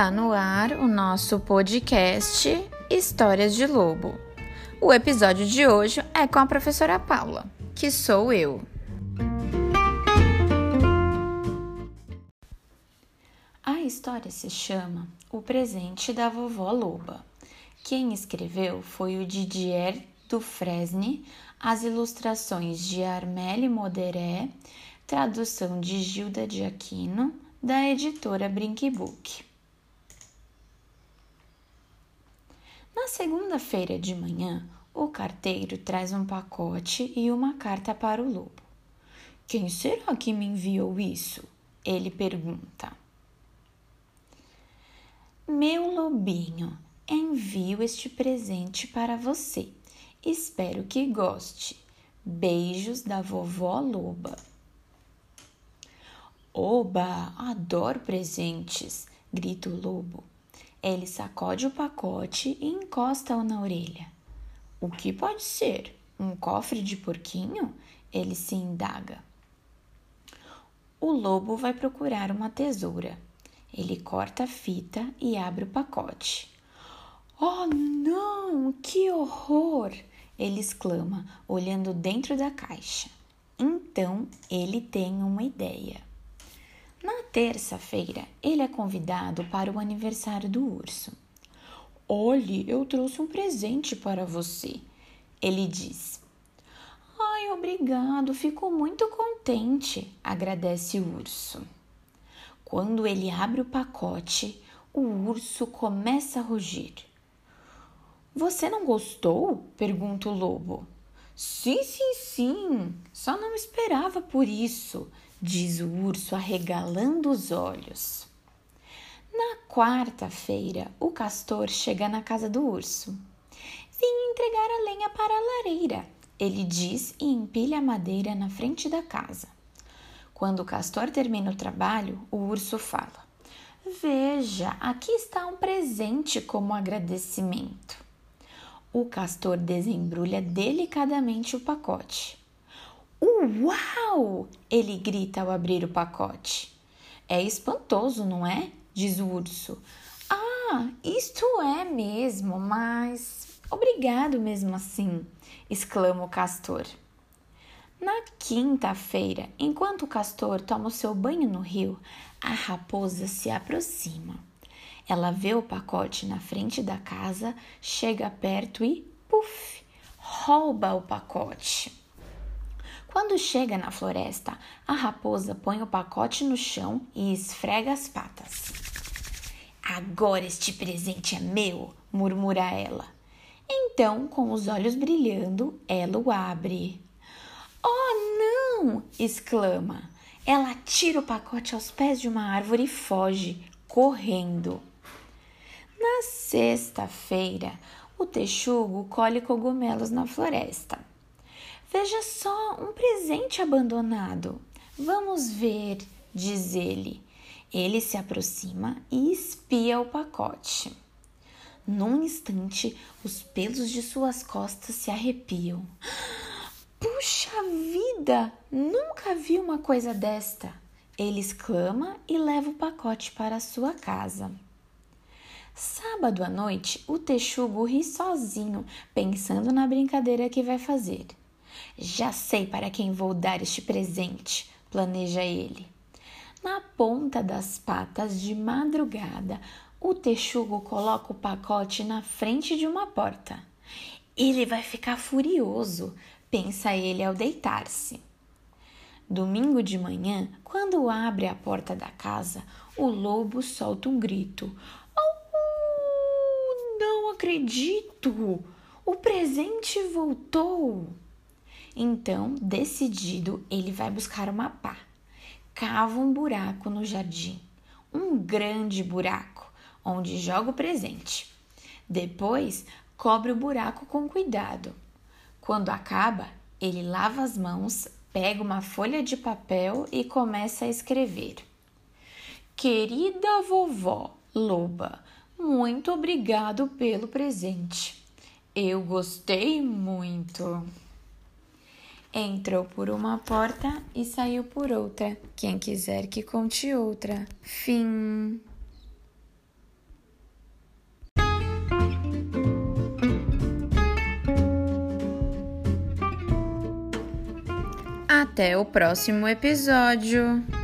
Está no ar o nosso podcast Histórias de Lobo. O episódio de hoje é com a professora Paula, que sou eu. A história se chama O Presente da Vovó Loba. Quem escreveu foi o Didier Dufresne, as ilustrações de Armelle Moderé, tradução de Gilda de Aquino, da editora Brinkbook. Na segunda-feira de manhã, o carteiro traz um pacote e uma carta para o lobo. Quem será que me enviou isso? Ele pergunta. Meu lobinho, envio este presente para você. Espero que goste. Beijos da vovó Loba. Oba, adoro presentes, grita o lobo. Ele sacode o pacote e encosta-o na orelha. O que pode ser? Um cofre de porquinho? Ele se indaga. O lobo vai procurar uma tesoura. Ele corta a fita e abre o pacote. Oh, não! Que horror! Ele exclama, olhando dentro da caixa. Então ele tem uma ideia. Terça-feira, ele é convidado para o aniversário do urso. Olhe, eu trouxe um presente para você, ele diz. Ai, obrigado, fico muito contente, agradece o urso. Quando ele abre o pacote, o urso começa a rugir. Você não gostou? pergunta o lobo. Sim, sim, sim, só não esperava por isso, diz o urso arregalando os olhos. Na quarta-feira, o castor chega na casa do urso. Vim entregar a lenha para a lareira, ele diz e empilha a madeira na frente da casa. Quando o castor termina o trabalho, o urso fala: Veja, aqui está um presente como agradecimento. O castor desembrulha delicadamente o pacote. Uau! Ele grita ao abrir o pacote. É espantoso, não é? Diz o urso. Ah, isto é mesmo, mas obrigado mesmo assim, exclama o castor. Na quinta-feira, enquanto o castor toma o seu banho no rio, a raposa se aproxima. Ela vê o pacote na frente da casa, chega perto e, puf, rouba o pacote. Quando chega na floresta, a raposa põe o pacote no chão e esfrega as patas. Agora este presente é meu, murmura ela. Então, com os olhos brilhando, ela o abre. Oh, não! exclama. Ela tira o pacote aos pés de uma árvore e foge, correndo. Na sexta-feira, o texugo colhe cogumelos na floresta. Veja só, um presente abandonado. Vamos ver, diz ele. Ele se aproxima e espia o pacote. Num instante, os pelos de suas costas se arrepiam. Puxa vida! Nunca vi uma coisa desta! Ele exclama e leva o pacote para sua casa. Sábado à noite, o texugo ri sozinho, pensando na brincadeira que vai fazer. Já sei para quem vou dar este presente, planeja ele. Na ponta das patas de madrugada, o texugo coloca o pacote na frente de uma porta. Ele vai ficar furioso, pensa ele ao deitar-se. Domingo de manhã, quando abre a porta da casa, o lobo solta um grito. Acredito! O presente voltou! Então, decidido, ele vai buscar uma pá. Cava um buraco no jardim, um grande buraco, onde joga o presente. Depois, cobre o buraco com cuidado. Quando acaba, ele lava as mãos, pega uma folha de papel e começa a escrever. Querida vovó Loba, muito obrigado pelo presente. Eu gostei muito. Entrou por uma porta e saiu por outra. Quem quiser que conte outra. Fim. Até o próximo episódio.